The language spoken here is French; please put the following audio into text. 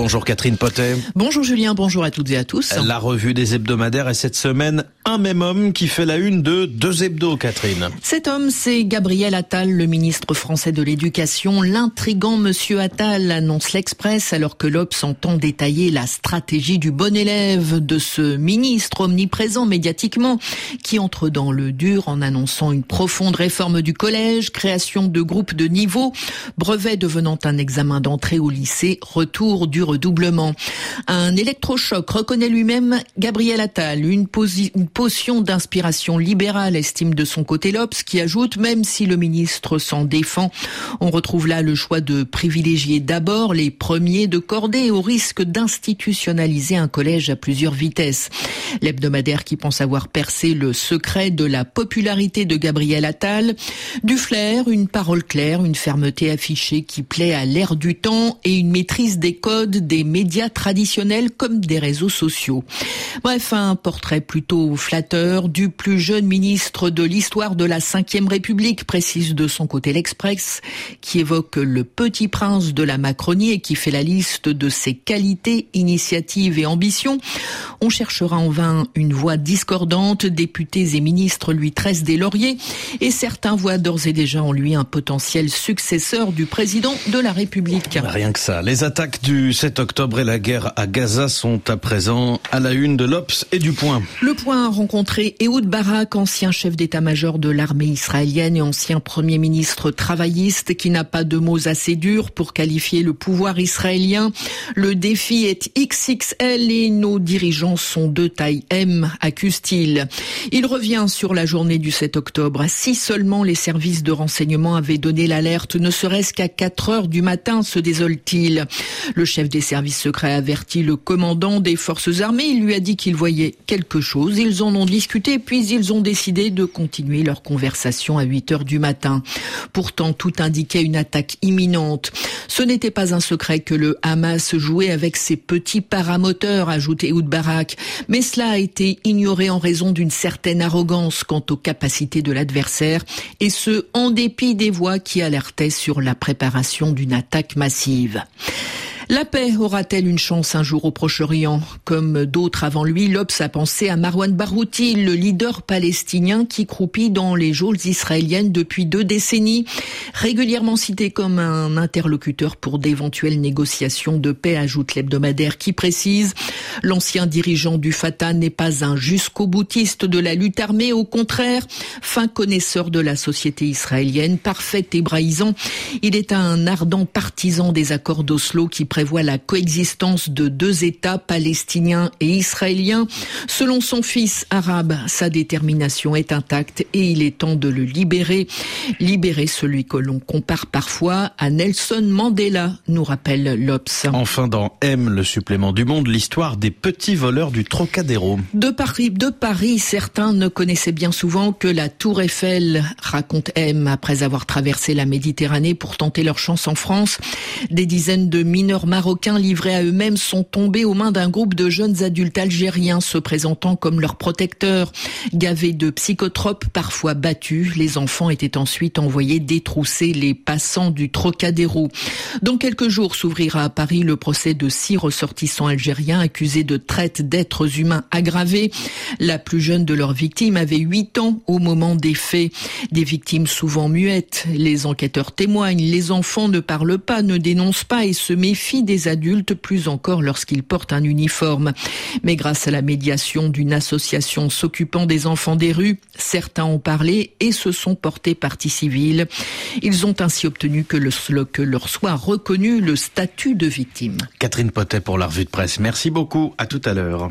Bonjour Catherine Potet. Bonjour Julien, bonjour à toutes et à tous. La revue des hebdomadaires est cette semaine un même homme qui fait la une de deux hebdos, Catherine. Cet homme, c'est Gabriel Attal, le ministre français de l'Éducation. L'intrigant monsieur Attal annonce l'Express alors que l'Obs entend détailler la stratégie du bon élève de ce ministre omniprésent médiatiquement qui entre dans le dur en annonçant une profonde réforme du collège, création de groupes de niveau, brevet devenant un examen d'entrée au lycée, retour du redoublement. Un électrochoc reconnaît lui-même Gabriel Attal, une, une d'inspiration libérale, estime de son côté l'Obs, qui ajoute, même si le ministre s'en défend, on retrouve là le choix de privilégier d'abord les premiers de cordée au risque d'institutionnaliser un collège à plusieurs vitesses. L'hebdomadaire qui pense avoir percé le secret de la popularité de Gabriel Attal, du flair, une parole claire, une fermeté affichée qui plaît à l'ère du temps et une maîtrise des codes des médias traditionnels comme des réseaux sociaux. Bref, un portrait plutôt flatteur du plus jeune ministre de l'histoire de la Ve République, précise de son côté l'Express, qui évoque le petit prince de la Macronie et qui fait la liste de ses qualités, initiatives et ambitions. On cherchera en vain une voix discordante, députés et ministres lui tressent des lauriers et certains voient d'ores et déjà en lui un potentiel successeur du président de la République. Rien que ça. Les attaques du 7 octobre et la guerre à Gaza sont à présent à la une de l'Obs et du Point. Le Point rencontré Ehud Barak, ancien chef d'état-major de l'armée israélienne et ancien premier ministre travailliste qui n'a pas de mots assez durs pour qualifier le pouvoir israélien. Le défi est XXL et nos dirigeants sont de taille M, accuse-t-il. Il revient sur la journée du 7 octobre. Si seulement les services de renseignement avaient donné l'alerte, ne serait-ce qu'à 4 heures du matin, se désole-t-il. Le chef des services secrets a averti le commandant des forces armées. Il lui a dit qu'il voyait quelque chose. En ont discuté, puis ils ont décidé de continuer leur conversation à 8 heures du matin. Pourtant, tout indiquait une attaque imminente. Ce n'était pas un secret que le Hamas jouait avec ses petits paramoteurs, ajoutait Oud Barak. Mais cela a été ignoré en raison d'une certaine arrogance quant aux capacités de l'adversaire, et ce, en dépit des voix qui alertaient sur la préparation d'une attaque massive. La paix aura-t-elle une chance un jour au Proche-Orient? Comme d'autres avant lui, l'Obs a pensé à Marwan Barouti, le leader palestinien qui croupit dans les geôles israéliennes depuis deux décennies, régulièrement cité comme un interlocuteur pour d'éventuelles négociations de paix, ajoute l'hebdomadaire qui précise. L'ancien dirigeant du Fatah n'est pas un jusqu'au boutiste de la lutte armée, au contraire, fin connaisseur de la société israélienne, parfait hébraïsant, il est un ardent partisan des accords d'Oslo qui prévoit la coexistence de deux États palestiniens et israéliens. Selon son fils arabe, sa détermination est intacte et il est temps de le libérer. Libérer celui que l'on compare parfois à Nelson Mandela, nous rappelle l'Obs. Enfin, dans M, le supplément du monde, l'histoire des petits voleurs du Trocadéro. De Paris, de Paris, certains ne connaissaient bien souvent que la Tour Eiffel, raconte M, après avoir traversé la Méditerranée pour tenter leur chance en France. Des dizaines de mineurs marocains livrés à eux-mêmes sont tombés aux mains d'un groupe de jeunes adultes algériens se présentant comme leurs protecteurs. Gavés de psychotropes, parfois battus, les enfants étaient ensuite envoyés détrousser les passants du Trocadéro. Dans quelques jours s'ouvrira à Paris le procès de six ressortissants algériens accusés de traite d'êtres humains aggravés. La plus jeune de leurs victimes avait 8 ans au moment des faits. Des victimes souvent muettes. Les enquêteurs témoignent, les enfants ne parlent pas, ne dénoncent pas et se méfient des adultes, plus encore lorsqu'ils portent un uniforme. Mais grâce à la médiation d'une association s'occupant des enfants des rues, certains ont parlé et se sont portés partie civile. Ils ont ainsi obtenu que, le, que leur soit reconnu le statut de victime. Catherine Potet pour la revue de presse. Merci beaucoup. À tout à l'heure.